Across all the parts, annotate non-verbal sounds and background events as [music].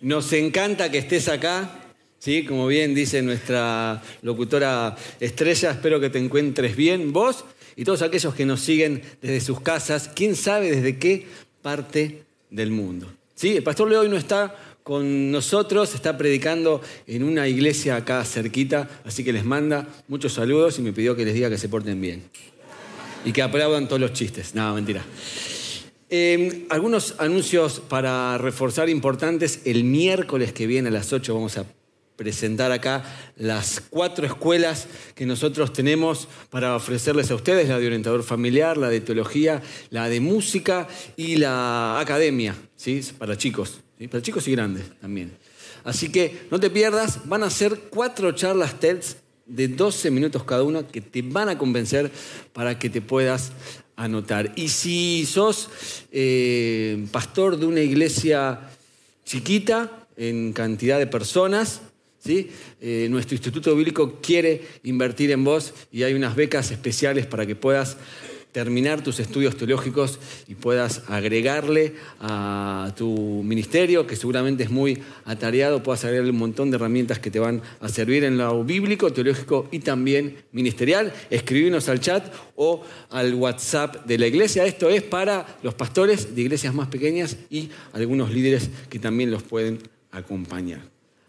Nos encanta que estés acá. ¿sí? Como bien dice nuestra locutora Estrella, espero que te encuentres bien vos y todos aquellos que nos siguen desde sus casas, quién sabe desde qué parte del mundo. ¿Sí? El pastor Leo hoy no está con nosotros, está predicando en una iglesia acá cerquita, así que les manda muchos saludos y me pidió que les diga que se porten bien. Y que aplaudan todos los chistes. No, mentira. Eh, algunos anuncios para reforzar importantes. El miércoles que viene a las 8 vamos a presentar acá las cuatro escuelas que nosotros tenemos para ofrecerles a ustedes, la de orientador familiar, la de teología, la de música y la academia, ¿sí? para chicos, para chicos y grandes también. Así que no te pierdas, van a ser cuatro charlas TEDs de 12 minutos cada una que te van a convencer para que te puedas anotar. Y si sos eh, pastor de una iglesia chiquita, en cantidad de personas, ¿sí? Eh, nuestro Instituto Bíblico quiere invertir en vos y hay unas becas especiales para que puedas terminar tus estudios teológicos y puedas agregarle a tu ministerio, que seguramente es muy atareado, puedas agregarle un montón de herramientas que te van a servir en lo bíblico, teológico y también ministerial. Escribinos al chat o al WhatsApp de la iglesia. Esto es para los pastores de iglesias más pequeñas y algunos líderes que también los pueden acompañar.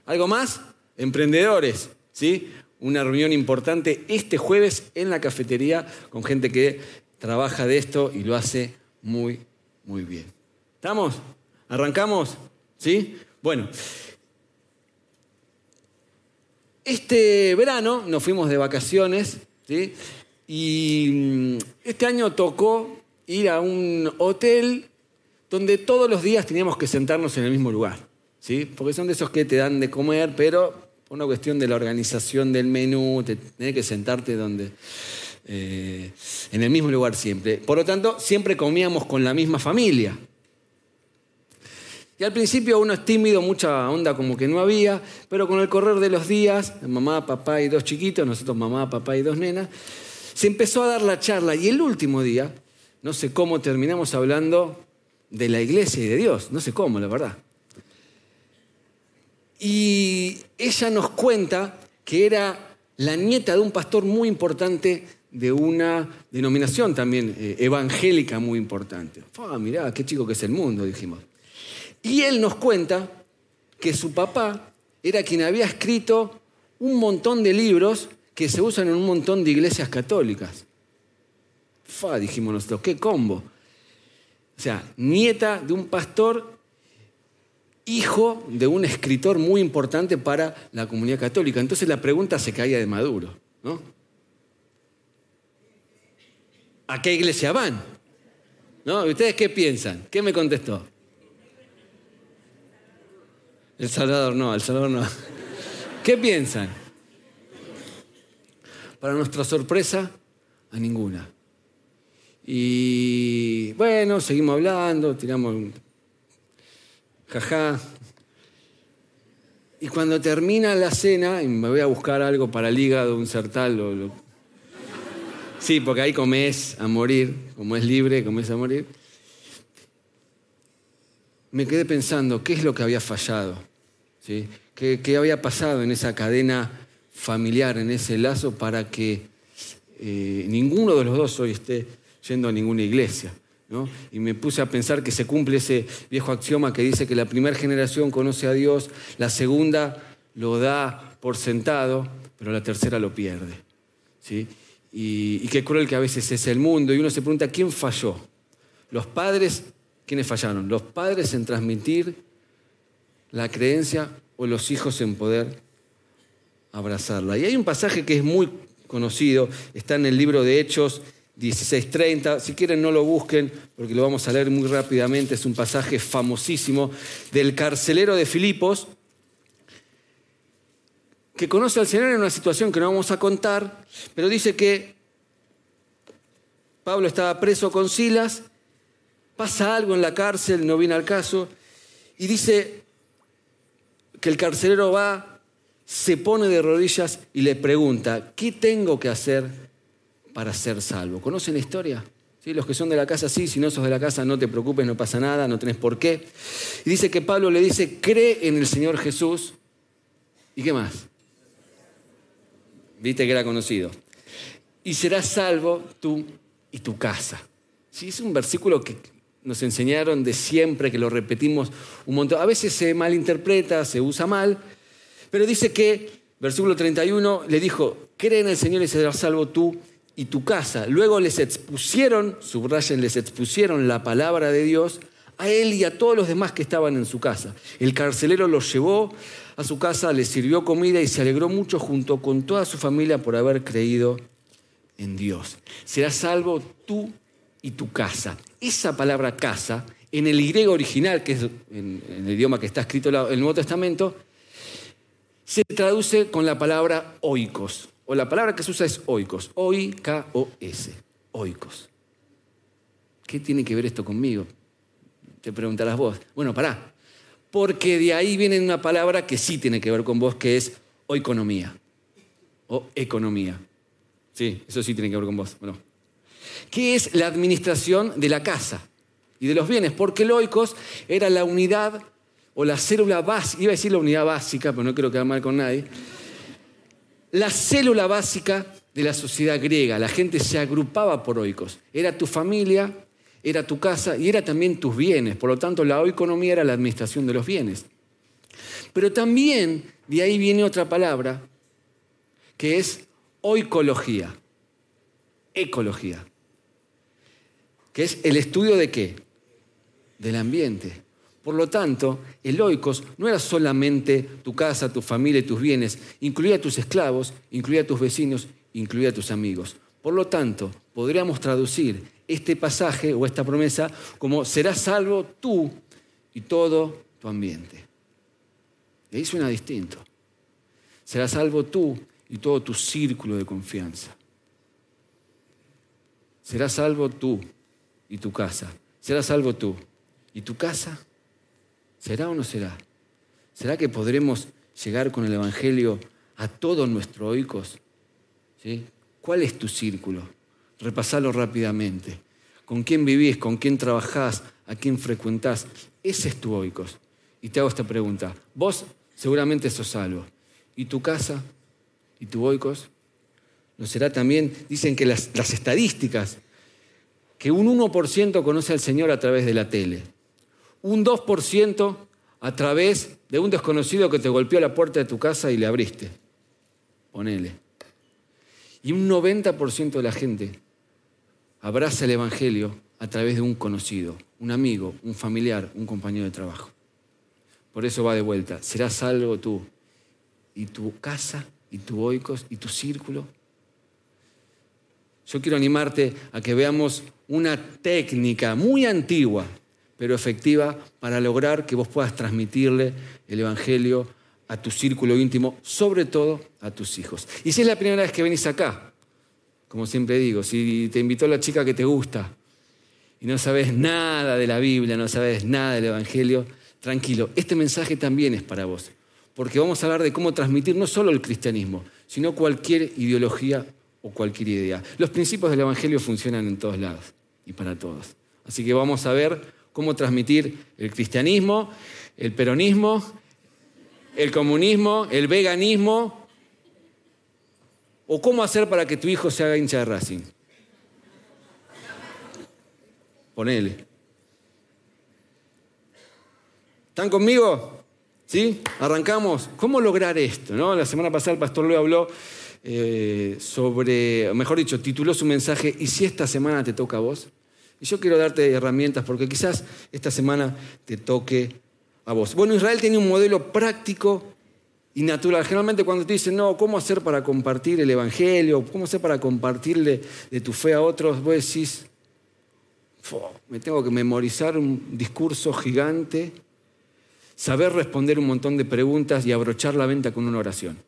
¿Algo más? Emprendedores, ¿sí? Una reunión importante este jueves en la cafetería con gente que trabaja de esto y lo hace muy, muy bien. ¿Estamos? ¿Arrancamos? ¿Sí? Bueno, este verano nos fuimos de vacaciones, ¿sí? Y mm, este año tocó ir a un hotel donde todos los días teníamos que sentarnos en el mismo lugar, ¿sí? Porque son de esos que te dan de comer, pero por una cuestión de la organización del menú, te, tenés que sentarte donde eh, en el mismo lugar siempre. Por lo tanto, siempre comíamos con la misma familia. Y al principio uno es tímido, mucha onda como que no había, pero con el correr de los días, mamá, papá y dos chiquitos, nosotros mamá, papá y dos nenas, se empezó a dar la charla y el último día, no sé cómo terminamos hablando de la iglesia y de Dios, no sé cómo, la verdad. Y ella nos cuenta que era la nieta de un pastor muy importante de una denominación también eh, evangélica muy importante. Ah, mirá, qué chico que es el mundo, dijimos. Y él nos cuenta que su papá era quien había escrito un montón de libros que se usan en un montón de iglesias católicas. Fa, dijimos nosotros, qué combo. O sea, nieta de un pastor, hijo de un escritor muy importante para la comunidad católica. Entonces la pregunta se caía de maduro, ¿no? ¿A qué iglesia van? ¿No? ¿Ustedes qué piensan? ¿Qué me contestó? El Salvador no, El Salvador no. [laughs] ¿Qué piensan? Para nuestra sorpresa, a ninguna. Y bueno, seguimos hablando, tiramos un jaja. Y cuando termina la cena, y me voy a buscar algo para el hígado, un sertal o lo, Sí, porque ahí comes a morir, como es libre, comes a morir. Me quedé pensando, ¿qué es lo que había fallado? ¿Sí? ¿Qué, había pasado en esa cadena familiar, en ese lazo, para que eh, ninguno de los dos hoy esté yendo a ninguna iglesia? ¿no? Y me puse a pensar que se cumple ese viejo axioma que dice que la primera generación conoce a Dios, la segunda lo da por sentado, pero la tercera lo pierde. ¿sí? Y, qué cruel que a veces es el mundo. Y uno se pregunta, ¿quién falló? Los padres, ¿quiénes fallaron? Los padres en transmitir la creencia o los hijos en poder abrazarla. Y hay un pasaje que es muy conocido, está en el libro de Hechos 16:30. Si quieren no lo busquen porque lo vamos a leer muy rápidamente. Es un pasaje famosísimo del carcelero de Filipos que conoce al Señor en una situación que no vamos a contar, pero dice que Pablo estaba preso con Silas, pasa algo en la cárcel, no viene al caso, y dice que el carcelero va, se pone de rodillas y le pregunta, ¿qué tengo que hacer para ser salvo? ¿Conocen la historia? ¿Sí? Los que son de la casa, sí, si no sos de la casa, no te preocupes, no pasa nada, no tenés por qué. Y dice que Pablo le dice, cree en el Señor Jesús. ¿Y qué más? Viste que era conocido. Y serás salvo tú y tu casa. Sí, es un versículo que nos enseñaron de siempre, que lo repetimos un montón. A veces se malinterpreta, se usa mal, pero dice que, versículo 31, le dijo, cree en el Señor y serás salvo tú y tu casa. Luego les expusieron, subrayen, les expusieron la palabra de Dios a él y a todos los demás que estaban en su casa. El carcelero los llevó a su casa, les sirvió comida y se alegró mucho junto con toda su familia por haber creído en Dios. Serás salvo tú y tu casa. Esa palabra casa, en el griego original, que es en, el idioma que está escrito en el Nuevo Testamento, se traduce con la palabra oikos, o la palabra que se usa es oikos, O-I-K-O-S, oikos. ¿Qué tiene que ver esto conmigo? Te preguntarás vos. Bueno, pará. Porque de ahí viene una palabra que sí tiene que ver con vos, que es oikonomía o economía. Sí, eso sí tiene que ver con vos. Bueno. ¿Qué es la administración de la casa y de los bienes? Porque el oikos era la unidad o la célula básica, iba a decir la unidad básica, pero no quiero quedar mal con nadie, la célula básica de la sociedad griega. La gente se agrupaba por oikos. Era tu familia, era tu casa y era también tus bienes. Por lo tanto, la oikonomía era la administración de los bienes. Pero también de ahí viene otra palabra que es oicología, ecología, que es el estudio de qué? Del ambiente. Por lo tanto, el oikos no era solamente tu casa, tu familia y tus bienes, incluía a tus esclavos, incluía a tus vecinos, incluía a tus amigos. Por lo tanto, podríamos traducir este pasaje o esta promesa como serás salvo tú y todo tu ambiente. Y ahí suena distinto. Serás salvo tú y todo tu círculo de confianza. Serás salvo tú y tu casa. Serás salvo tú y tu casa ¿Será o no será? ¿Será que podremos llegar con el Evangelio a todos nuestros oicos? ¿Sí? ¿Cuál es tu círculo? Repasalo rápidamente. ¿Con quién vivís? ¿Con quién trabajás? ¿A quién frecuentás? Ese es tu oicos. Y te hago esta pregunta. Vos seguramente sos salvo. ¿Y tu casa? ¿Y tu oicos? ¿No será también? Dicen que las, las estadísticas, que un 1% conoce al Señor a través de la tele un 2% a través de un desconocido que te golpeó la puerta de tu casa y le abriste. Ponele. Y un 90% de la gente abraza el Evangelio a través de un conocido, un amigo, un familiar, un compañero de trabajo. Por eso va de vuelta. Serás salvo tú y tu casa y tu oikos y tu círculo. Yo quiero animarte a que veamos una técnica muy antigua pero efectiva para lograr que vos puedas transmitirle el Evangelio a tu círculo íntimo, sobre todo a tus hijos. Y si es la primera vez que venís acá, como siempre digo, si te invitó la chica que te gusta y no sabes nada de la Biblia, no sabes nada del Evangelio, tranquilo, este mensaje también es para vos, porque vamos a hablar de cómo transmitir no solo el cristianismo, sino cualquier ideología o cualquier idea. Los principios del Evangelio funcionan en todos lados y para todos. Así que vamos a ver cómo transmitir el cristianismo, el peronismo, el comunismo, el veganismo, o cómo hacer para que tu hijo se haga hincha de Racing. Ponele. ¿Están conmigo? ¿Sí? Arrancamos. ¿Cómo lograr esto? ¿no? La semana pasada el pastor Leo habló eh, sobre, mejor dicho, tituló su mensaje, ¿y si esta semana te toca a vos? Y yo quiero darte herramientas porque quizás esta semana te toque a vos. Bueno, Israel tiene un modelo práctico y natural. Generalmente cuando te dicen, no, ¿cómo hacer para compartir el Evangelio? ¿Cómo hacer para compartirle de tu fe a otros? Vos decís, me tengo que memorizar un discurso gigante, saber responder un montón de preguntas y abrochar la venta con una oración.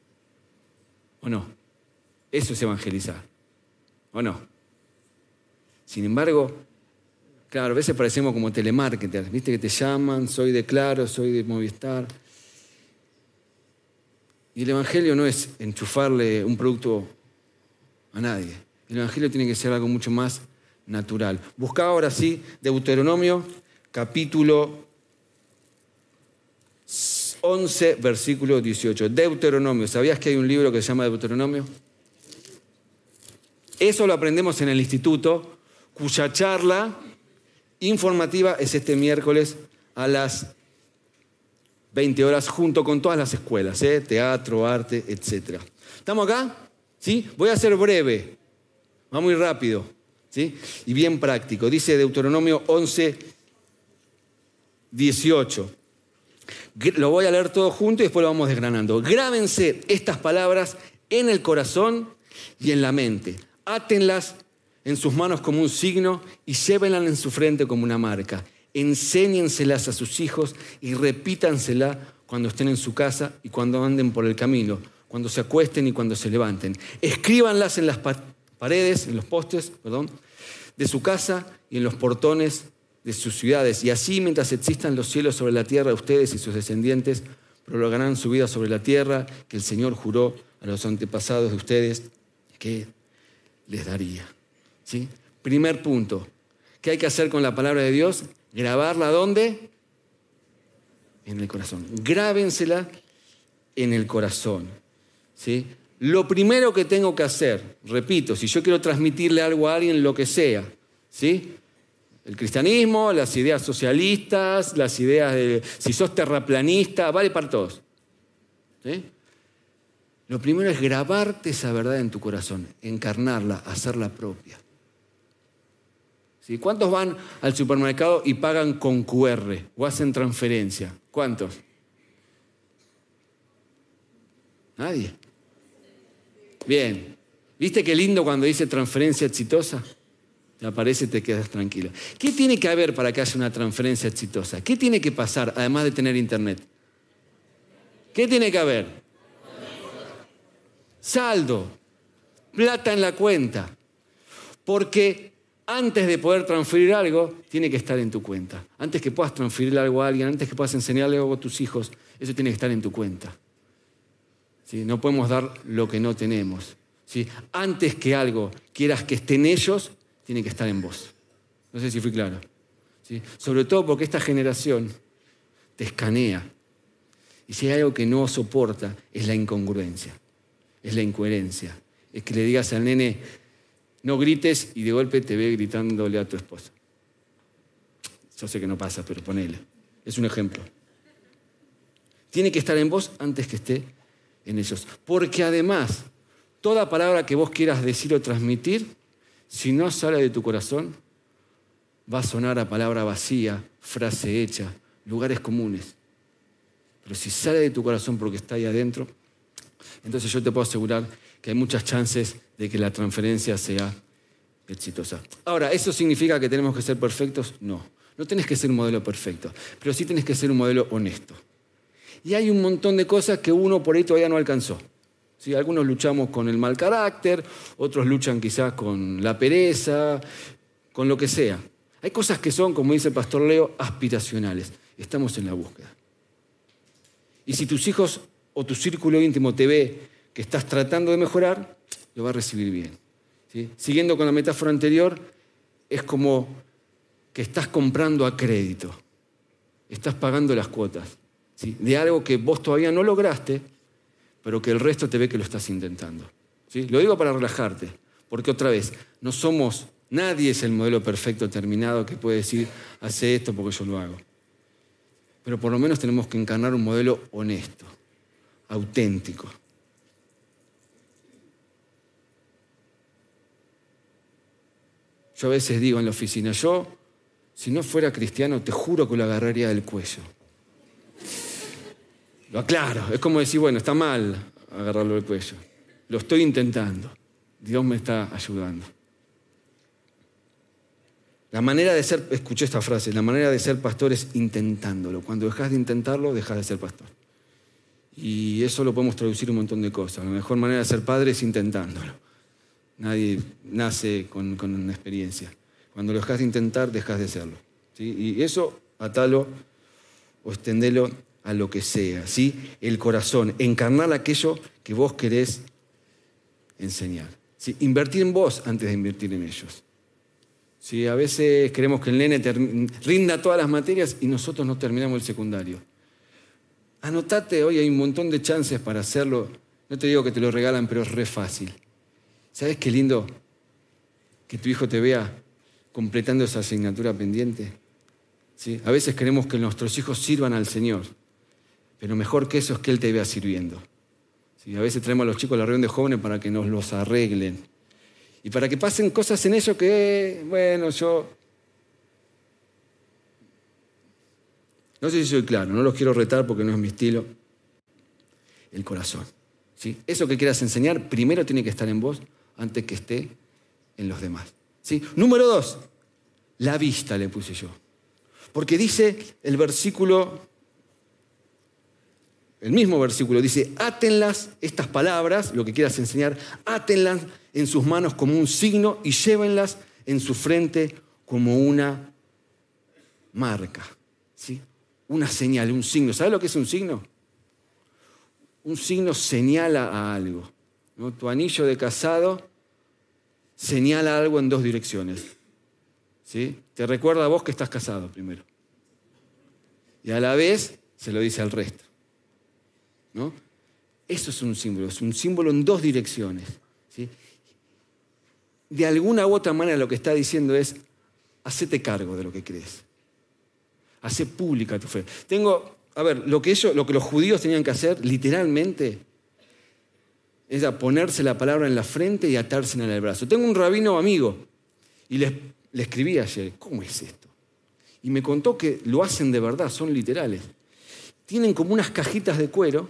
¿O no? Eso es evangelizar. ¿O no? Sin embargo, Claro, a veces parecemos como telemarketers, viste que te llaman, soy de Claro, soy de Movistar. Y el Evangelio no es enchufarle un producto a nadie. El Evangelio tiene que ser algo mucho más natural. Busca ahora sí Deuteronomio capítulo 11, versículo 18. Deuteronomio. ¿Sabías que hay un libro que se llama Deuteronomio? Eso lo aprendemos en el instituto, cuya charla informativa es este miércoles a las 20 horas junto con todas las escuelas, ¿eh? teatro, arte, etc. ¿Estamos acá? ¿Sí? Voy a ser breve, va muy rápido ¿sí? y bien práctico. Dice Deuteronomio 11, 18. Lo voy a leer todo junto y después lo vamos desgranando. Grábense estas palabras en el corazón y en la mente. Átenlas en sus manos como un signo y llévenlas en su frente como una marca. Enséñenselas a sus hijos y repítanselas cuando estén en su casa y cuando anden por el camino, cuando se acuesten y cuando se levanten. Escríbanlas en las paredes, en los postes, perdón, de su casa y en los portones de sus ciudades. Y así, mientras existan los cielos sobre la tierra, ustedes y sus descendientes prolongarán su vida sobre la tierra que el Señor juró a los antepasados de ustedes que les daría. ¿Sí? Primer punto. ¿Qué hay que hacer con la palabra de Dios? Grabarla ¿dónde? En el corazón. Grábensela en el corazón. ¿Sí? Lo primero que tengo que hacer, repito, si yo quiero transmitirle algo a alguien, lo que sea, ¿sí? El cristianismo, las ideas socialistas, las ideas de si sos terraplanista, vale para todos. Lo primero es grabarte esa verdad en tu corazón, encarnarla, hacerla propia. ¿Sí? ¿Cuántos van al supermercado y pagan con QR o hacen transferencia? ¿Cuántos? Nadie. Bien. ¿Viste qué lindo cuando dice transferencia exitosa? te aparece y te quedas tranquilo. ¿Qué tiene que haber para que haya una transferencia exitosa? ¿Qué tiene que pasar además de tener internet? ¿Qué tiene que haber? Saldo, plata en la cuenta. Porque antes de poder transferir algo, tiene que estar en tu cuenta. Antes que puedas transferir algo a alguien, antes que puedas enseñarle algo a tus hijos, eso tiene que estar en tu cuenta. No podemos dar lo que no tenemos. Antes que algo quieras que esté en ellos, tiene que estar en vos. No sé si fui claro. Sobre todo porque esta generación te escanea. Y si hay algo que no soporta, es la incongruencia, es la incoherencia. Es que le digas al nene, no grites y de golpe te ve gritándole a tu esposa. Yo sé que no pasa, pero ponele. Es un ejemplo. Tiene que estar en vos antes que esté en ellos. Porque además, toda palabra que vos quieras decir o transmitir si no sale de tu corazón, va a sonar a palabra vacía, frase hecha, lugares comunes. Pero si sale de tu corazón porque está ahí adentro, entonces yo te puedo asegurar que hay muchas chances de que la transferencia sea exitosa. Ahora, ¿eso significa que tenemos que ser perfectos? No. No tenés que ser un modelo perfecto, pero sí tenés que ser un modelo honesto. Y hay un montón de cosas que uno por ahí todavía no alcanzó. Algunos luchamos con el mal carácter, otros luchan quizás con la pereza, con lo que sea. Hay cosas que son, como dice el pastor Leo, aspiracionales. Estamos en la búsqueda. Y si tus hijos o tu círculo íntimo te ve estás tratando de mejorar, lo va a recibir bien. Siguiendo con la metáfora anterior, es como que estás comprando a crédito, estás pagando las cuotas de algo que vos todavía no lograste, pero que el resto te ve que lo estás intentando. ¿sí? Lo digo para relajarte, porque otra vez, no somos, nadie es el modelo perfecto terminado que puede decir, hace esto porque yo lo hago. Pero por lo menos tenemos que encarnar un modelo honesto, auténtico. Yo a veces digo en la oficina, yo, si no fuera cristiano, te juro que lo agarraría del cuello. Lo aclaro. Es como decir, bueno, está mal agarrarlo del cuello. Lo estoy intentando. Dios me está ayudando. La manera de ser, escuché esta frase, la manera de ser pastor es intentándolo. Cuando dejas de intentarlo, dejas de ser pastor. Y eso lo podemos traducir un montón de cosas. La mejor manera de ser padre es intentándolo. Nadie nace con, una experiencia. Cuando lo dejas de intentar, dejas de serlo. Y eso, atalo o extendelo a lo que sea, ¿sí? El corazón, encarnar aquello que vos querés enseñar. ¿sí? Invertir en vos antes de invertir en ellos. ¿sí? A veces queremos que el nene rinda todas las materias y nosotros no terminamos el secundario. Anotate, hoy hay un montón de chances para hacerlo. No te digo que te lo regalan, pero es re fácil. ¿Sabes qué lindo que tu hijo te vea completando esa asignatura pendiente? ¿Sí? A veces queremos que nuestros hijos sirvan al Señor, pero mejor que eso es que Él te vea sirviendo. ¿Sí? A veces traemos a los chicos a la reunión de jóvenes para que nos los arreglen y para que pasen cosas en ellos que, bueno, yo No sé si soy claro, no los quiero retar porque no es mi estilo. El corazón. ¿sí? Eso que quieras enseñar primero tiene que estar en vos antes que esté en los demás. ¿sí? Número dos, la vista le puse yo. Porque dice el versículo, el mismo versículo, dice, átenlas, estas palabras, lo que quieras enseñar, átenlas en sus manos como un signo y llévenlas en su frente como una marca. ¿sí? una señal, un signo. ¿Sabes lo que es un signo? Un signo señala a algo. Tu anillo de casado señala algo en dos direcciones. ¿Sí? Te recuerda a vos que estás casado primero. Y a la vez se lo dice al resto. ¿No? Eso es un símbolo, es un símbolo en dos direcciones. ¿sí? De alguna u otra manera lo que está diciendo es, hacete cargo de lo que crees. Hace pública tu fe. Tengo, a ver, lo que, ellos, lo que los judíos tenían que hacer literalmente era ponerse la palabra en la frente y atársela en el brazo. Tengo un rabino amigo y le, le escribí ayer, ¿cómo es esto? Y me contó que lo hacen de verdad, son literales. Tienen como unas cajitas de cuero,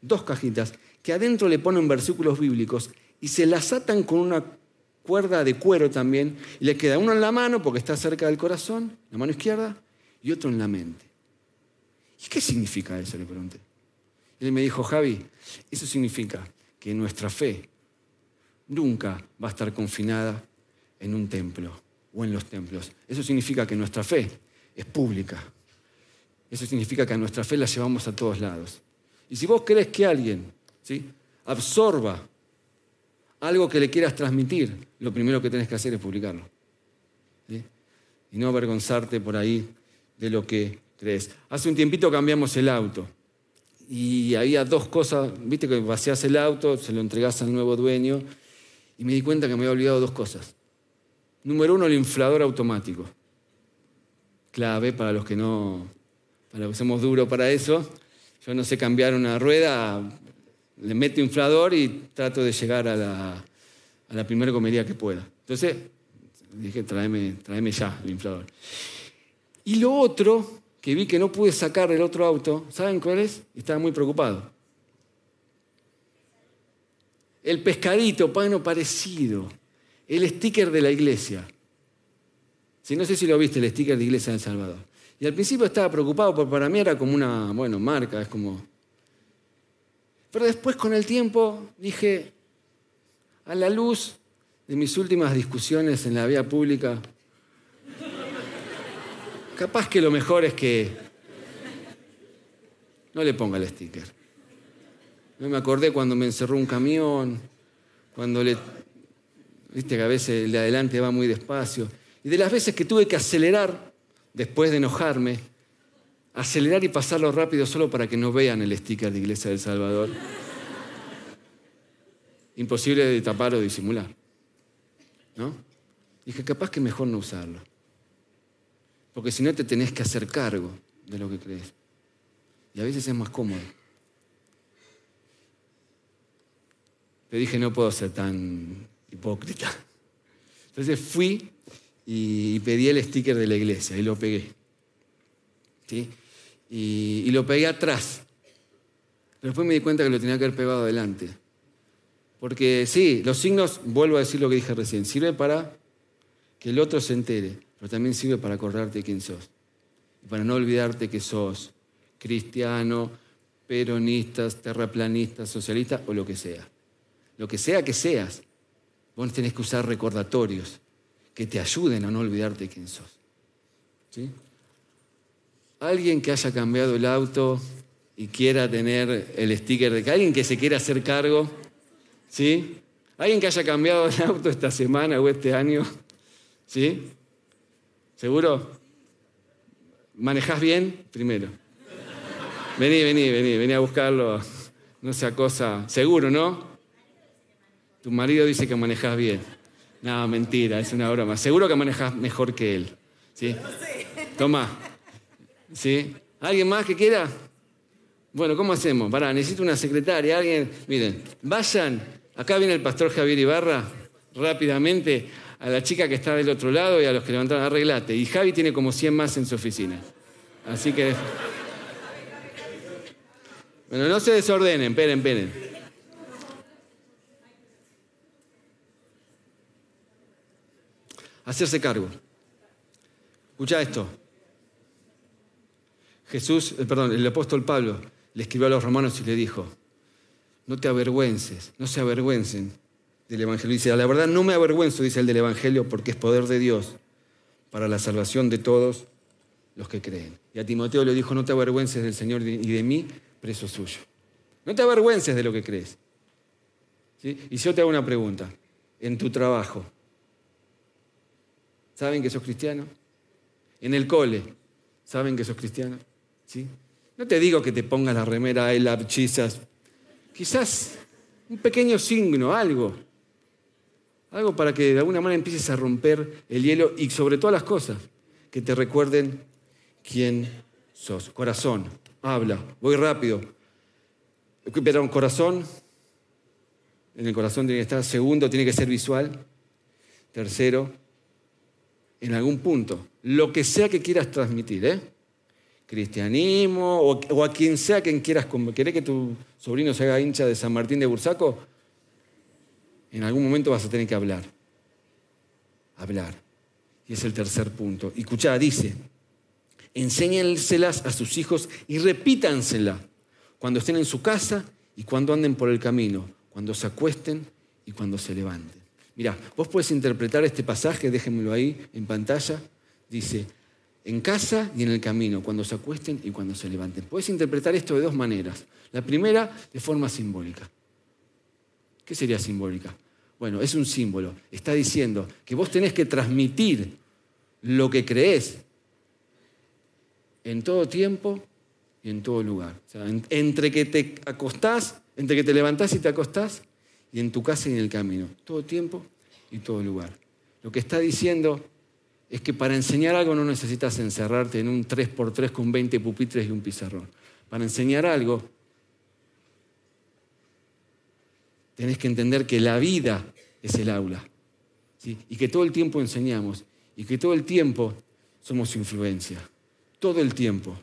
dos cajitas, que adentro le ponen versículos bíblicos y se las atan con una cuerda de cuero también, y le queda uno en la mano porque está cerca del corazón, la mano izquierda, y otro en la mente. ¿Y qué significa eso? Le pregunté. Él me dijo, Javi, eso significa que nuestra fe nunca va a estar confinada en un templo o en los templos. Eso significa que nuestra fe es pública. Eso significa que a nuestra fe la llevamos a todos lados. Y si vos crees que alguien ¿sí? absorba algo que le quieras transmitir, lo primero que tenés que hacer es publicarlo. Y no avergonzarte por ahí de lo que crees. Hace un tiempito cambiamos el auto y había dos cosas, viste que vaciás el auto, se lo entregás al nuevo dueño y me di cuenta que me había olvidado dos cosas. Número uno, el inflador automático. Clave para los que no, para los que somos duros para eso. Yo no sé cambiar una rueda, le meto inflador y trato de llegar a la, a la primera comedia que pueda. Entonces dije, tráeme, tráeme ya el inflador. Y lo otro, que vi que no pude sacar el otro auto, ¿saben cuál es? Estaba muy preocupado. El pescadito, pano parecido. El sticker de la iglesia. Si no sé si lo viste, el sticker de Iglesia de El Salvador. Y al principio estaba preocupado, porque para mí era como una, bueno, marca, es como... Pero después con el tiempo dije, a la luz de mis últimas discusiones en la vía pública Capaz que lo mejor es que no le ponga el sticker. No me acordé cuando me encerró un camión, cuando le... Viste que a veces el de adelante va muy despacio. Y de las veces que tuve que acelerar, después de enojarme, acelerar y pasarlo rápido solo para que no vean el sticker de Iglesia del Salvador. Imposible de tapar o disimular. ¿No? Dije, capaz que mejor no usarlo. Porque si no te tenés que hacer cargo de lo que crees. Y a veces es más cómodo. Te dije, no puedo ser tan hipócrita. Entonces fui y pedí el sticker de la iglesia y lo pegué. ¿Sí? Y, lo pegué atrás. Después me di cuenta que lo tenía que haber pegado adelante. Porque sí, los signos, vuelvo a decir lo que dije recién, sirve para que el otro se entere pero también sirve para acordarte quién sos. Y para no olvidarte que sos cristiano, peronista, terraplanista, socialista o lo que sea. Lo que sea que seas, vos tenés que usar recordatorios que te ayuden a no olvidarte quién sos. ¿Sí? Alguien que haya cambiado el auto y quiera tener el sticker de alguien que se quiera hacer cargo, ¿sí? Alguien que haya cambiado el auto esta semana o este año, ¿sí? ¿Seguro? ¿Manejás bien? Primero. Vení, vení, vení, vení a buscarlo. No sea cosa. Seguro, ¿no? Tu marido dice que manejas bien. No, mentira, es una broma. Seguro que manejas mejor que él. ¿Sí? Toma. ¿Sí? ¿Alguien más que quiera? Bueno, ¿cómo hacemos? Pará, necesito una secretaria, alguien. Miren, vayan. Acá viene el pastor Javier Ibarra, rápidamente, a la chica que está del otro lado y a los que levantaron, arreglate. Y Javi tiene como 100 más en su oficina. Así que. Bueno, no se desordenen, esperen, esperen. Hacerse cargo. Escucha esto. Jesús, eh, perdón, el apóstol Pablo le escribió a los romanos y le dijo, no te avergüences, no se avergüencen del Evangelio. Dice, la verdad no me avergüenzo, dice el del Evangelio, porque es poder de Dios para la salvación de todos los que creen. Y a Timoteo le dijo, no te avergüences del Señor y de mí, preso suyo. No te avergüences de lo que crees. Y si yo te hago una pregunta, en tu trabajo, ¿saben que sos cristiano? En el cole, ¿saben que sos cristiano? ¿Sí? No te digo que te pongas la remera love Jesus. Quizás un pequeño signo, algo. Algo para que de alguna manera empieces a romper el hielo y sobre todas las cosas, que te recuerden quién sos. Corazón, habla, voy rápido. un corazón. En el corazón tiene que estar. Segundo, tiene que ser visual. Tercero, en algún punto, lo que sea que quieras transmitir, ¿eh? cristianismo o, a quien sea quien quieras, ¿querés que tu sobrino se haga hincha de San Martín de Bursaco? En algún momento vas a tener que hablar. Hablar. Y es el tercer punto. Y escuchá, dice, enséñenselas a sus hijos y repítansela cuando estén en su casa y cuando anden por el camino, cuando se acuesten y cuando se levanten. Mira, vos puedes interpretar este pasaje, déjenmelo ahí en pantalla. Dice, en casa y en el camino, cuando se acuesten y cuando se levanten. Puedes interpretar esto de dos maneras. La primera, de forma simbólica. ¿Qué sería simbólica? Bueno, es un símbolo. Está diciendo que vos tenés que transmitir lo que crees en todo tiempo y en todo lugar. O sea, entre que te acostás, entre que te levantás y te acostás, y en tu casa y en el camino. Todo tiempo y todo lugar. Lo que está diciendo es que para enseñar algo no necesitas encerrarte en un 3x3 con 20 pupitres y un pizarrón. Para enseñar algo, tenés que entender que la vida es el aula. Y que todo el tiempo enseñamos. Y que todo el tiempo somos influencia. Todo el tiempo.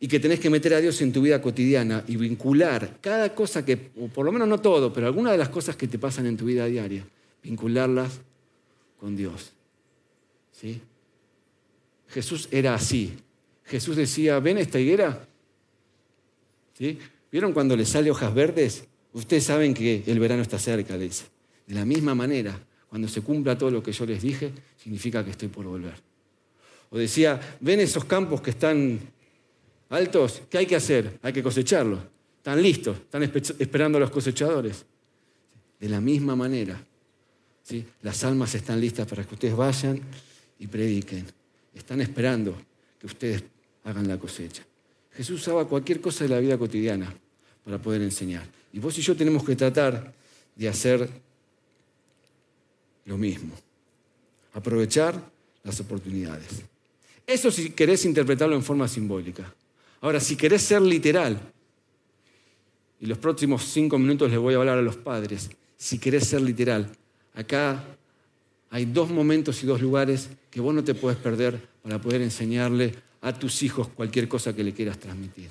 Y que tenés que meter a Dios en tu vida cotidiana y vincular cada cosa que, o por lo menos no todo, pero algunas de las cosas que te pasan en tu vida diaria vincularlas con Dios. ¿Sí? Jesús era así. Jesús decía, ¿ven esta higuera? ¿Sí? ¿Vieron cuando le sale hojas verdes? Ustedes saben que el verano está cerca, dice. De la misma manera, cuando se cumpla todo lo que yo les dije, significa que estoy por volver. O decía, ¿ven esos campos que están altos? ¿Qué hay que hacer? Hay que cosecharlos. Están listos, están esperando a los cosechadores. De la misma manera, las almas están listas para que ustedes vayan y prediquen. Están esperando que ustedes hagan la cosecha. Jesús usaba cualquier cosa de la vida cotidiana para poder enseñar. Y vos y yo tenemos que tratar de hacer lo mismo. Aprovechar las oportunidades. Eso si querés interpretarlo en forma simbólica. Ahora, si querés ser literal, y los próximos cinco minutos les voy a hablar a los padres, si querés ser literal, Acá hay dos momentos y dos lugares que vos no te puedes perder para poder enseñarle a tus hijos cualquier cosa que le quieras transmitir.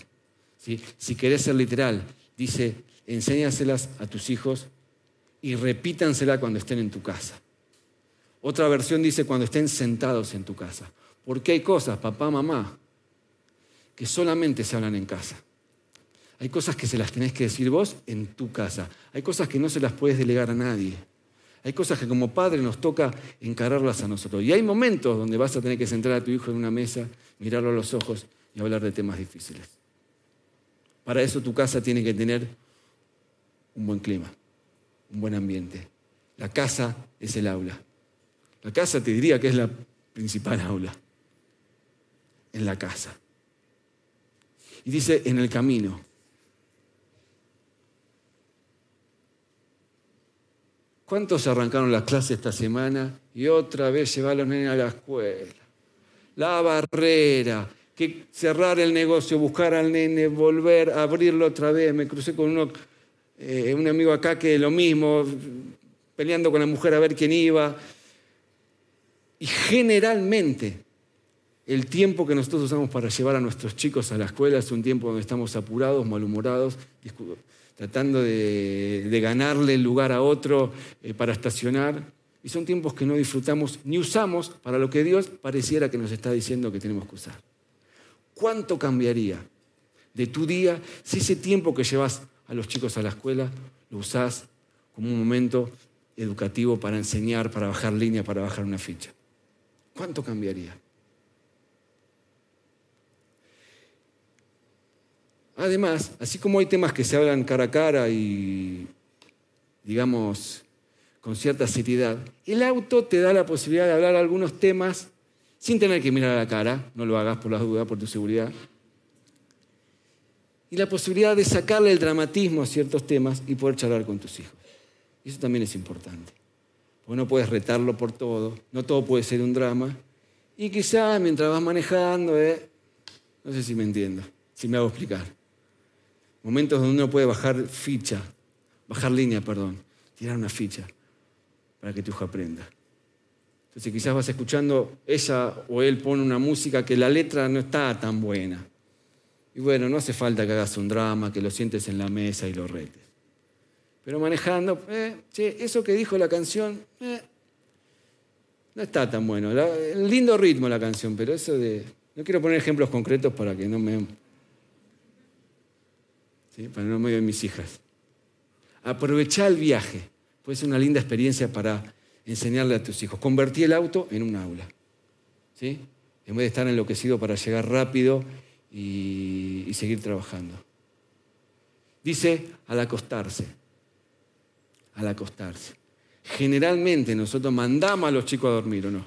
Si querés ser literal, dice, enséñaselas a tus hijos y repítansela cuando estén en tu casa. Otra versión dice cuando estén sentados en tu casa. Porque hay cosas, papá, mamá, que solamente se hablan en casa. Hay cosas que se las tenés que decir vos en tu casa. Hay cosas que no se las puedes delegar a nadie. Hay cosas que como padre nos toca encararlas a nosotros. Y hay momentos donde vas a tener que sentar a tu hijo en una mesa, mirarlo a los ojos y hablar de temas difíciles. Para eso tu casa tiene que tener un buen clima, un buen ambiente. La casa es el aula. La casa te diría que es la principal aula. En la casa. Y dice en el camino. ¿Cuántos arrancaron las clases esta semana y otra vez llevar a los nenes a la escuela? La barrera, que cerrar el negocio, buscar al nene, volver, a abrirlo otra vez. Me crucé con uno, eh, un amigo acá que lo mismo, peleando con la mujer a ver quién iba. Y generalmente el tiempo que nosotros usamos para llevar a nuestros chicos a la escuela es un tiempo donde estamos apurados, malhumorados, tratando de, ganarle el lugar a otro eh, para estacionar. Y son tiempos que no disfrutamos ni usamos para lo que Dios pareciera que nos está diciendo que tenemos que usar. ¿Cuánto cambiaría de tu día si ese tiempo que llevas a los chicos a la escuela lo usás como un momento educativo para enseñar, para bajar línea, para bajar una ficha? ¿Cuánto cambiaría? Además, así como hay temas que se hablan cara a cara y, digamos, con cierta seriedad, el auto te da la posibilidad de hablar algunos temas sin tener que mirar a la cara, no lo hagas por las dudas, por tu seguridad, y la posibilidad de sacarle el dramatismo a ciertos temas y poder charlar con tus hijos. Eso también es importante, porque no puedes retarlo por todo, no todo puede ser un drama, y quizás mientras vas manejando, eh, no sé si me entiendo, si me hago explicar. Momentos donde uno puede bajar ficha, bajar línea, perdón, tirar una ficha para que tu hijo aprenda. Entonces quizás vas escuchando ella o él pone una música que la letra no está tan buena. Y bueno, no hace falta que hagas un drama, que lo sientes en la mesa y lo retes. Pero manejando, eh, eso que dijo la canción, eh, no está tan bueno. lindo ritmo la canción, pero eso de... No quiero poner ejemplos concretos para que no me para no medio de mis hijas. Aprovechar el viaje. Puede ser una linda experiencia para enseñarle a tus hijos. Convertí el auto en un aula. ¿sí? En vez de estar enloquecido para llegar rápido y, y seguir trabajando. Dice al acostarse. Al acostarse. Generalmente nosotros mandamos a los chicos a dormir, ¿o no?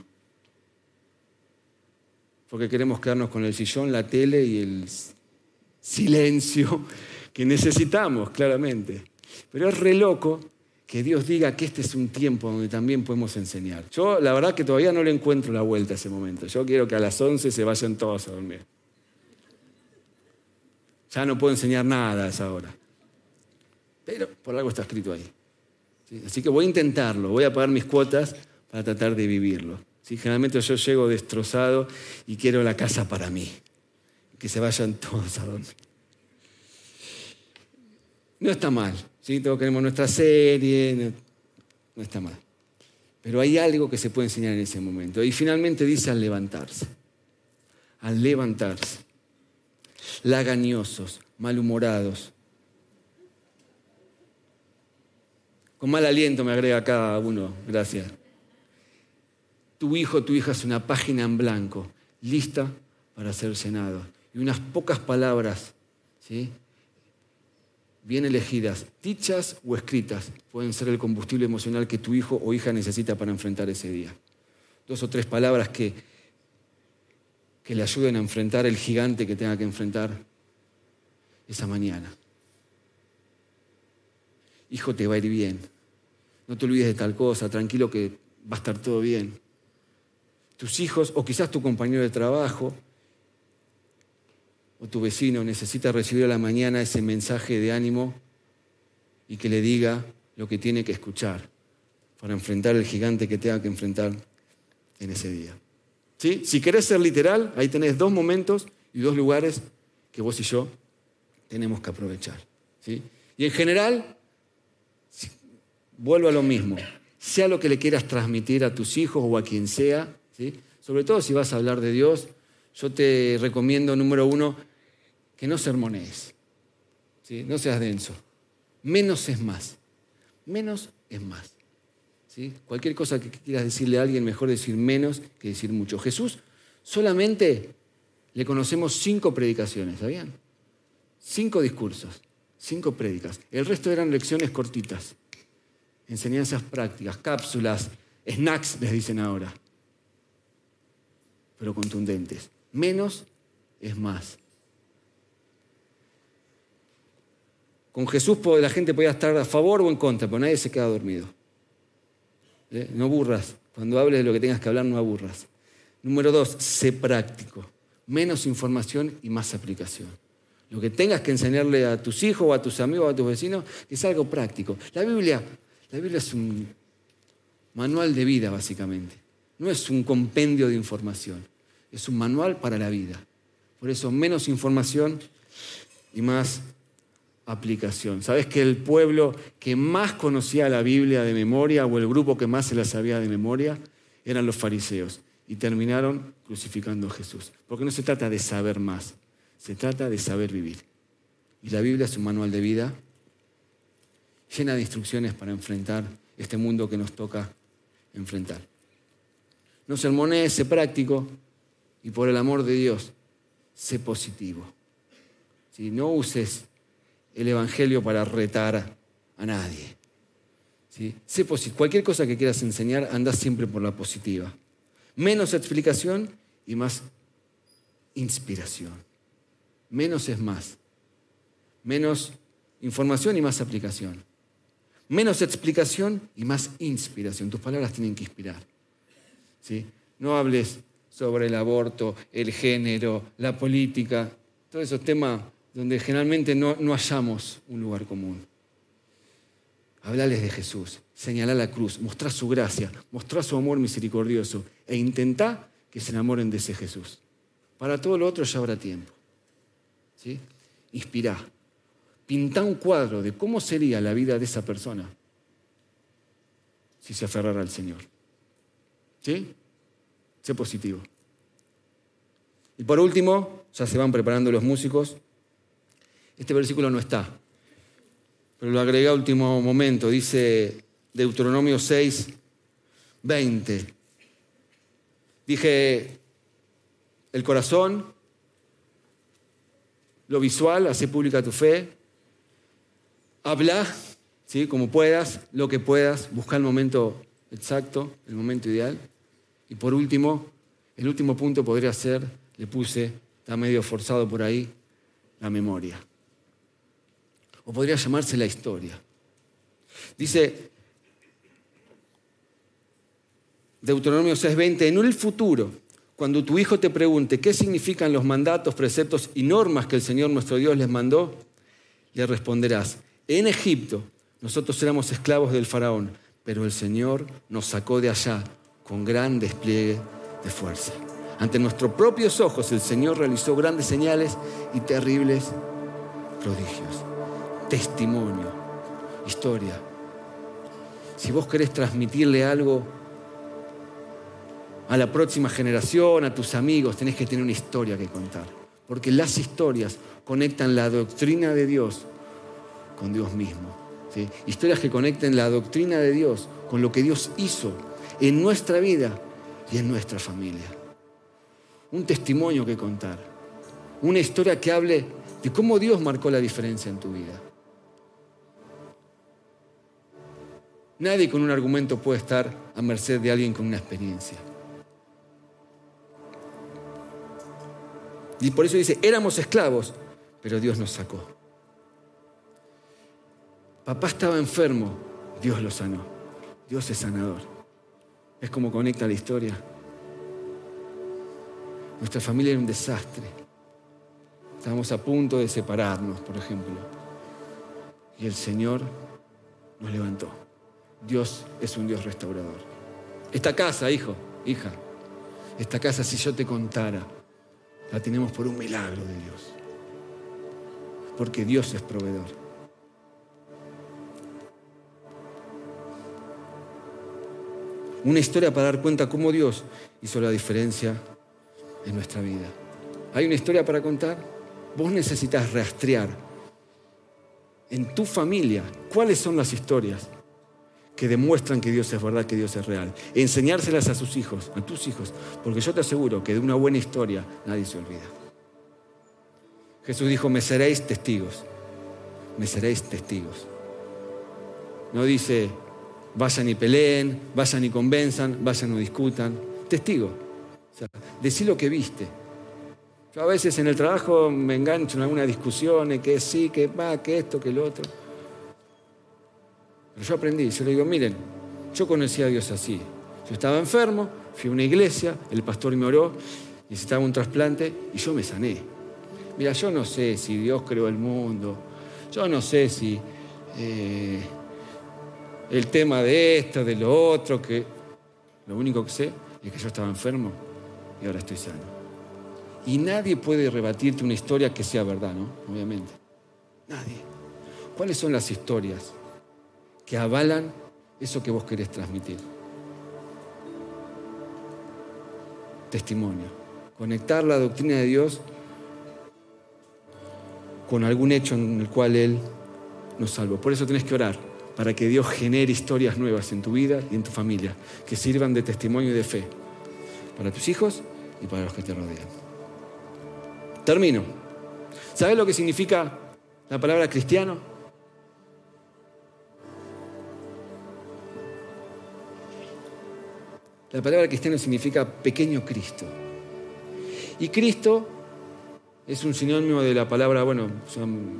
Porque queremos quedarnos con el sillón, la tele y el silencio que necesitamos, claramente. Pero es re loco que Dios diga que este es un tiempo donde también podemos enseñar. Yo la verdad que todavía no le encuentro la vuelta a ese momento. Yo quiero que a las 11 se vayan todos a dormir. Ya no puedo enseñar nada a esa hora. Pero por algo está escrito ahí. Así que voy a intentarlo, voy a pagar mis cuotas para tratar de vivirlo. ¿Sí? Generalmente yo llego destrozado y quiero la casa para mí. Que se vayan todos a dormir. No está mal, ¿sí? Todos queremos nuestra serie, no, está mal. Pero hay algo que se puede enseñar en ese momento. Y finalmente dice al levantarse. Al levantarse. Lagañosos, malhumorados. Con mal aliento me agrega cada uno, gracias. Tu hijo, tu hija es una página en blanco, lista para ser llenado. Y unas pocas palabras, ¿sí? Bien elegidas, dichas o escritas, pueden ser el combustible emocional que tu hijo o hija necesita para enfrentar ese día. Dos o tres palabras que, que le ayuden a enfrentar el gigante que tenga que enfrentar esa mañana. Hijo, te va a ir bien. No te olvides de tal cosa, tranquilo que va a estar todo bien. Tus hijos o quizás tu compañero de trabajo o tu vecino necesita recibir a la mañana ese mensaje de ánimo y que le diga lo que tiene que escuchar para enfrentar el gigante que tenga que enfrentar en ese día. ¿Sí? Si querés ser literal, ahí tenés dos momentos y dos lugares que vos y yo tenemos que aprovechar. ¿sí? Y en general, vuelvo a lo mismo, sea lo que le quieras transmitir a tus hijos o a quien sea, ¿sí? sobre todo si vas a hablar de Dios, yo te recomiendo, número uno, que no sermonees, ¿sí? no seas denso. Menos es más. Menos es más. ¿sí? Cualquier cosa que quieras decirle a alguien, mejor decir menos que decir mucho. Jesús solamente le conocemos cinco predicaciones, ¿sabían? Cinco discursos, cinco prédicas. El resto eran lecciones cortitas. enseñanzas prácticas, cápsulas, snacks, les dicen ahora, pero contundentes. Menos es más. Con Jesús la gente podía estar a favor o en contra, pero nadie se queda dormido. ¿Eh? No burras. Cuando hables de lo que tengas que hablar, no aburras. Número dos, sé práctico. Menos información y más aplicación. Lo que tengas que enseñarle a tus hijos o a tus amigos o a tus vecinos es algo práctico. La Biblia, la Biblia es un manual de vida, básicamente. No es un compendio de información. Es un manual para la vida. Por eso, menos información y más aplicación. ¿Sabes que el pueblo que más conocía la Biblia de memoria o el grupo que más se la sabía de memoria eran los fariseos? Y terminaron crucificando a Jesús. Porque no se trata de saber más, se trata de saber vivir. Y la Biblia es un manual de vida llena de instrucciones para enfrentar este mundo que nos toca enfrentar. No sermones, sé práctico y por el amor de Dios, sé positivo. Si no uses el Evangelio para retar a nadie. ¿Sí? Cualquier cosa que quieras enseñar, anda siempre por la positiva. Menos explicación y más inspiración. Menos es más. Menos información y más aplicación. Menos explicación y más inspiración. Tus palabras tienen que inspirar. ¿Sí? No hables sobre el aborto, el género, la política, todos esos temas donde generalmente no, hallamos un lugar común. Hablales de Jesús, señalá la cruz, mostrá su gracia, mostrá su amor misericordioso e intentá que se enamoren de ese Jesús. Para todo lo otro ya habrá tiempo. ¿Sí? Inspirá. Pintá un cuadro de cómo sería la vida de esa persona si se aferrara al Señor. ¿Sí? Sé positivo. Y por último, ya se van preparando los músicos, este versículo no está, pero lo agregué a último momento. Dice Deuteronomio 6, 20. Dije, el corazón, lo visual, hace pública tu fe. Habla, ¿sí? como puedas, lo que puedas, busca el momento exacto, el momento ideal. Y por último, el último punto podría ser, le puse, está medio forzado por ahí, la memoria o podría llamarse la historia. Dice Deuteronomio 6:20, en el futuro, cuando tu hijo te pregunte qué significan los mandatos, preceptos y normas que el Señor nuestro Dios les mandó, le responderás, en Egipto nosotros éramos esclavos del faraón, pero el Señor nos sacó de allá con gran despliegue de fuerza. Ante nuestros propios ojos el Señor realizó grandes señales y terribles prodigios testimonio, historia. Si vos querés transmitirle algo a la próxima generación, a tus amigos, tenés que tener una historia que contar. Porque las historias conectan la doctrina de Dios con Dios mismo. Historias que conecten la doctrina de Dios con lo que Dios hizo en nuestra vida y en nuestra familia. Un testimonio que contar. Una historia que hable de cómo Dios marcó la diferencia en tu vida. Nadie con un argumento puede estar a merced de alguien con una experiencia. Y por eso dice, éramos esclavos, pero Dios nos sacó. Papá estaba enfermo, Dios lo sanó. Dios es sanador. Es como conecta la historia. Nuestra familia era un desastre. Estábamos a punto de separarnos, por ejemplo. Y el Señor nos levantó. Dios es un Dios restaurador. Esta casa, hijo, hija, esta casa si yo te contara, la tenemos por un milagro de Dios. Porque Dios es proveedor. Una historia para dar cuenta cómo Dios hizo la diferencia en nuestra vida. ¿Hay una historia para contar? Vos necesitas rastrear en tu familia cuáles son las historias que demuestran que Dios es verdad, que Dios es real. Enseñárselas a sus hijos, a tus hijos, porque yo te aseguro que de una buena historia nadie se olvida. Jesús dijo, me seréis testigos, me seréis testigos. No dice, vayan y peleen, vayan y convenzan, vayan o discutan. Testigo. Decí lo que viste. Yo a veces en el trabajo me engancho en algunas discusiones, que sí, que va, que esto, que lo otro. Pero yo aprendí, yo le digo, miren, yo conocí a Dios así. Yo estaba enfermo, fui a una iglesia, el pastor me oró, necesitaba un trasplante y yo me sané. Mira, yo no sé si Dios creó el mundo, yo no sé si eh, el tema de esto, de lo otro, que lo único que sé es que yo estaba enfermo y ahora estoy sano. Y nadie puede rebatirte una historia que sea verdad, ¿no? Obviamente. Nadie. ¿Cuáles son las historias que avalan eso que vos querés transmitir? Testimonio. Conectar la doctrina de Dios con algún hecho en el cual Él nos salvó. Por eso tenés que orar, para que Dios genere historias nuevas en tu vida y en tu familia, que sirvan de testimonio y de fe para tus hijos y para los que te rodean. Termino. ¿Sabes lo que significa la palabra cristiano? La palabra cristiano significa pequeño Cristo. Y Cristo es un sinónimo de la palabra, bueno,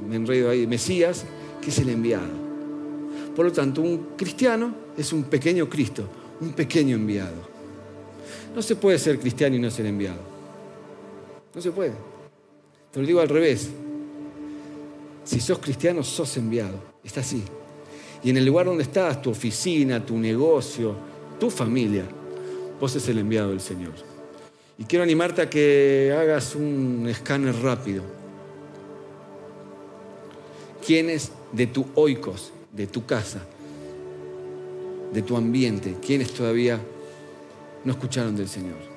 me enredo ahí, Mesías, que es el enviado. Por lo tanto, un cristiano es un pequeño Cristo, un pequeño enviado. No se puede ser cristiano y no ser enviado. No se puede. Te lo digo al revés. Si sos cristiano, sos enviado. Está así. Y en el lugar donde estás, tu oficina, tu negocio, tu familia, vos es el enviado del Señor. Y quiero animarte a que hagas un escáner rápido. ¿Quiénes de tu oikos, de tu casa, de tu ambiente, quiénes todavía no escucharon del Señor?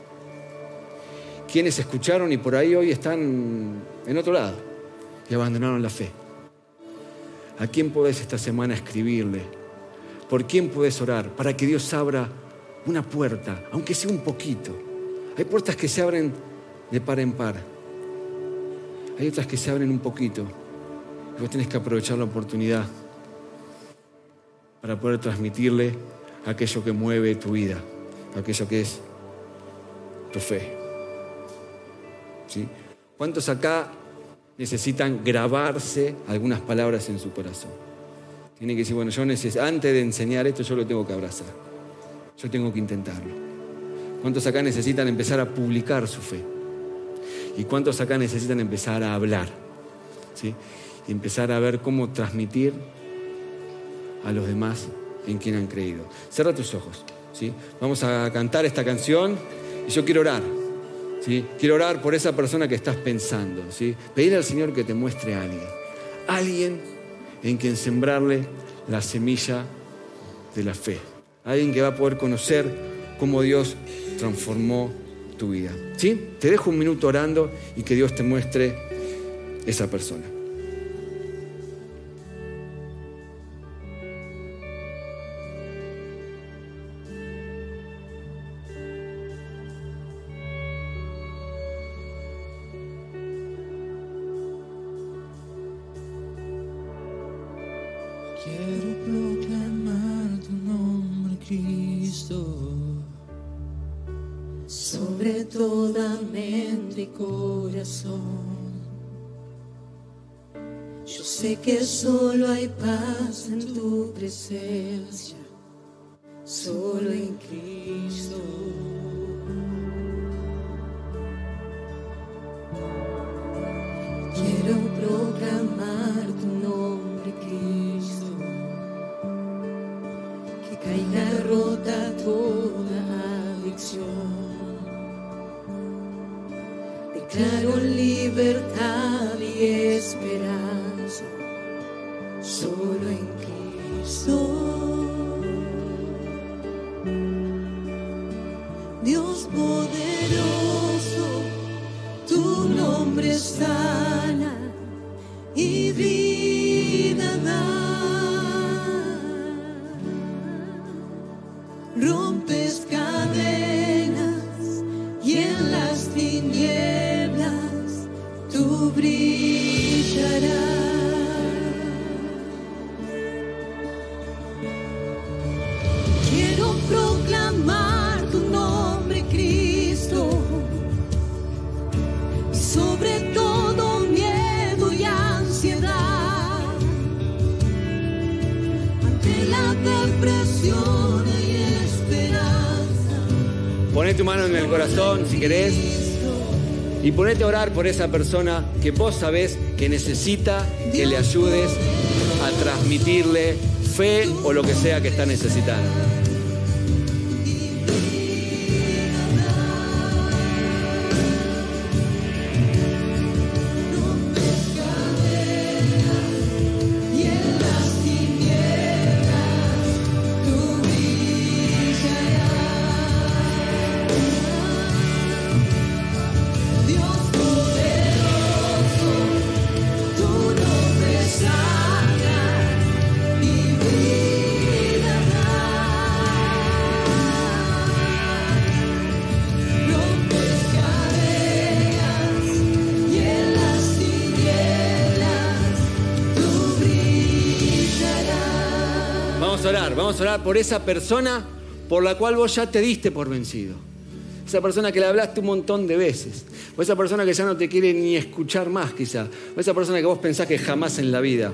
quienes escucharon y por ahí hoy están en otro lado y abandonaron la fe. ¿A quién podés esta semana escribirle? ¿Por quién podés orar? Para que Dios abra una puerta, aunque sea un poquito. Hay puertas que se abren de par en par. Hay otras que se abren un poquito. Y vos tenés que aprovechar la oportunidad para poder transmitirle aquello que mueve tu vida, aquello que es tu fe. ¿Cuántos acá necesitan grabarse algunas palabras en su corazón? Tienen que decir, bueno, yo antes de enseñar esto yo lo tengo que abrazar. Yo tengo que intentarlo. ¿Cuántos acá necesitan empezar a publicar su fe? ¿Y cuántos acá necesitan empezar a hablar? ¿Sí? Y empezar a ver cómo transmitir a los demás en quien han creído. Cierra tus ojos. ¿sí? Vamos a cantar esta canción y yo quiero orar. Quiero orar por esa persona que estás pensando. ¿sí? Pedir al Señor que te muestre a alguien. Alguien en quien sembrarle la semilla de la fe. Alguien que va a poder conocer cómo Dios transformó tu vida. ¿Sí? Te dejo un minuto orando y que Dios te muestre esa persona. Que solo hay paz en tu presencia, solo en Cristo. Quiero proclamar tu nombre, Declaro libertad y esperanza Ponete tu mano en el corazón si querés y ponete a orar por esa persona que vos sabés que necesita que le ayudes a transmitirle fe o lo que sea que está necesitando. Por esa persona por la cual vos ya te diste por vencido. Esa persona que le hablaste un montón de veces. O esa persona que ya no te quiere ni escuchar más quizá. O esa persona que vos pensás que jamás en la vida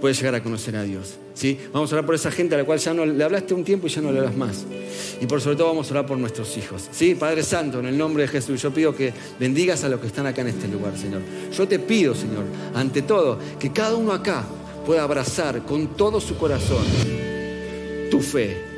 puede llegar a conocer a Dios. ¿sí? Vamos a orar por esa gente a la cual ya no le hablaste un tiempo y ya no le hablas más. Y por sobre todo vamos a orar por nuestros hijos. ¿sí? Padre Santo, en el nombre de Jesús, yo pido que bendigas a los que están acá en este lugar, Señor. Yo te pido, Señor, ante todo, que cada uno acá pueda abrazar con todo su corazón fe.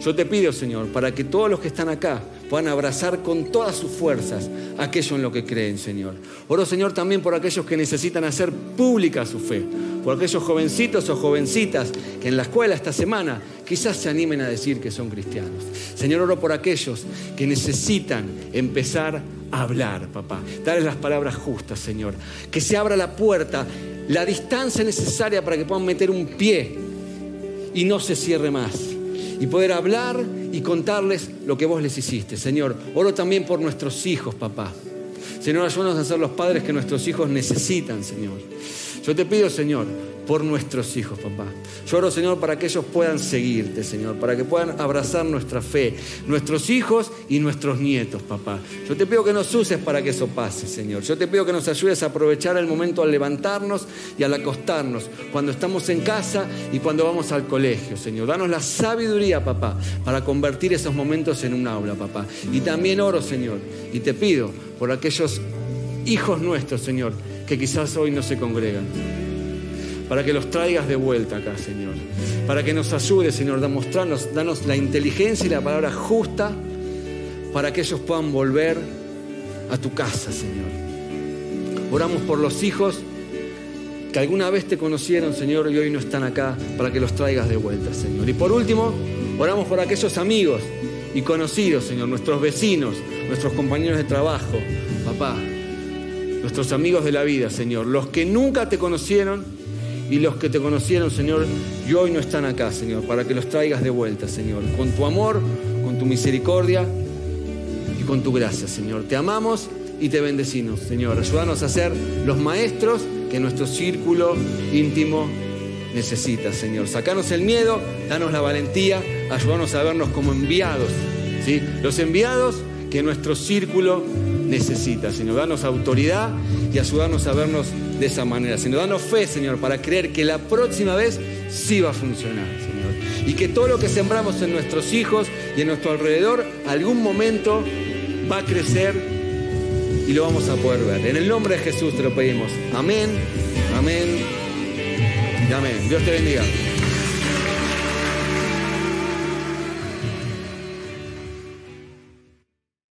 Yo te pido, Señor, para que todos los que están acá puedan abrazar con todas sus fuerzas aquello en lo que creen, Señor. Oro, Señor, también por aquellos que necesitan hacer pública su fe, por aquellos jovencitos o jovencitas que en la escuela esta semana quizás se animen a decir que son cristianos. Señor, oro por aquellos que necesitan empezar a hablar, papá. Darles las palabras justas, Señor. Que se abra la puerta, la distancia necesaria para que puedan meter un pie y no se cierre más. Y poder hablar y contarles lo que vos les hiciste. Señor, oro también por nuestros hijos, papá. Señor, ayúdanos a ser los padres que nuestros hijos necesitan, Señor. Yo te pido, Señor, por nuestros hijos, papá. Yo oro, Señor, para que ellos puedan seguirte, Señor, para que puedan abrazar nuestra fe, nuestros hijos y nuestros nietos, papá. Yo te pido que nos uses para que eso pase, Señor. Yo te pido que nos ayudes a aprovechar el momento al levantarnos y al acostarnos, cuando estamos en casa y cuando vamos al colegio, Señor. Danos la sabiduría, papá, para convertir esos momentos en un aula, papá. Y también oro, Señor, y te pido por aquellos hijos nuestros, Señor, que quizás hoy no se congregan para que los traigas de vuelta acá, Señor. Para que nos ayudes, Señor, a mostrarnos, danos la inteligencia y la palabra justa para que ellos puedan volver a tu casa, Señor. Oramos por los hijos que alguna vez te conocieron, Señor, y hoy no están acá, para que los traigas de vuelta, Señor. Y por último, oramos por aquellos amigos y conocidos, Señor, nuestros vecinos, nuestros compañeros de trabajo, papá, nuestros amigos de la vida, Señor, los que nunca te conocieron y los que te conocieron, Señor, y hoy no están acá, Señor, para que los traigas de vuelta, Señor, con tu amor, con tu misericordia y con tu gracia, Señor. Te amamos y te bendecimos, Señor. Ayúdanos a ser los maestros que nuestro círculo íntimo necesita, Señor. Sacanos el miedo, danos la valentía, ayúdanos a vernos como enviados, ¿sí? Los enviados que nuestro círculo necesita, Señor. Danos autoridad y ayudarnos a vernos de esa manera, Señor. Danos fe, Señor, para creer que la próxima vez sí va a funcionar, Señor. Y que todo lo que sembramos en nuestros hijos y en nuestro alrededor, algún momento va a crecer y lo vamos a poder ver. En el nombre de Jesús te lo pedimos. Amén, amén y amén. Dios te bendiga.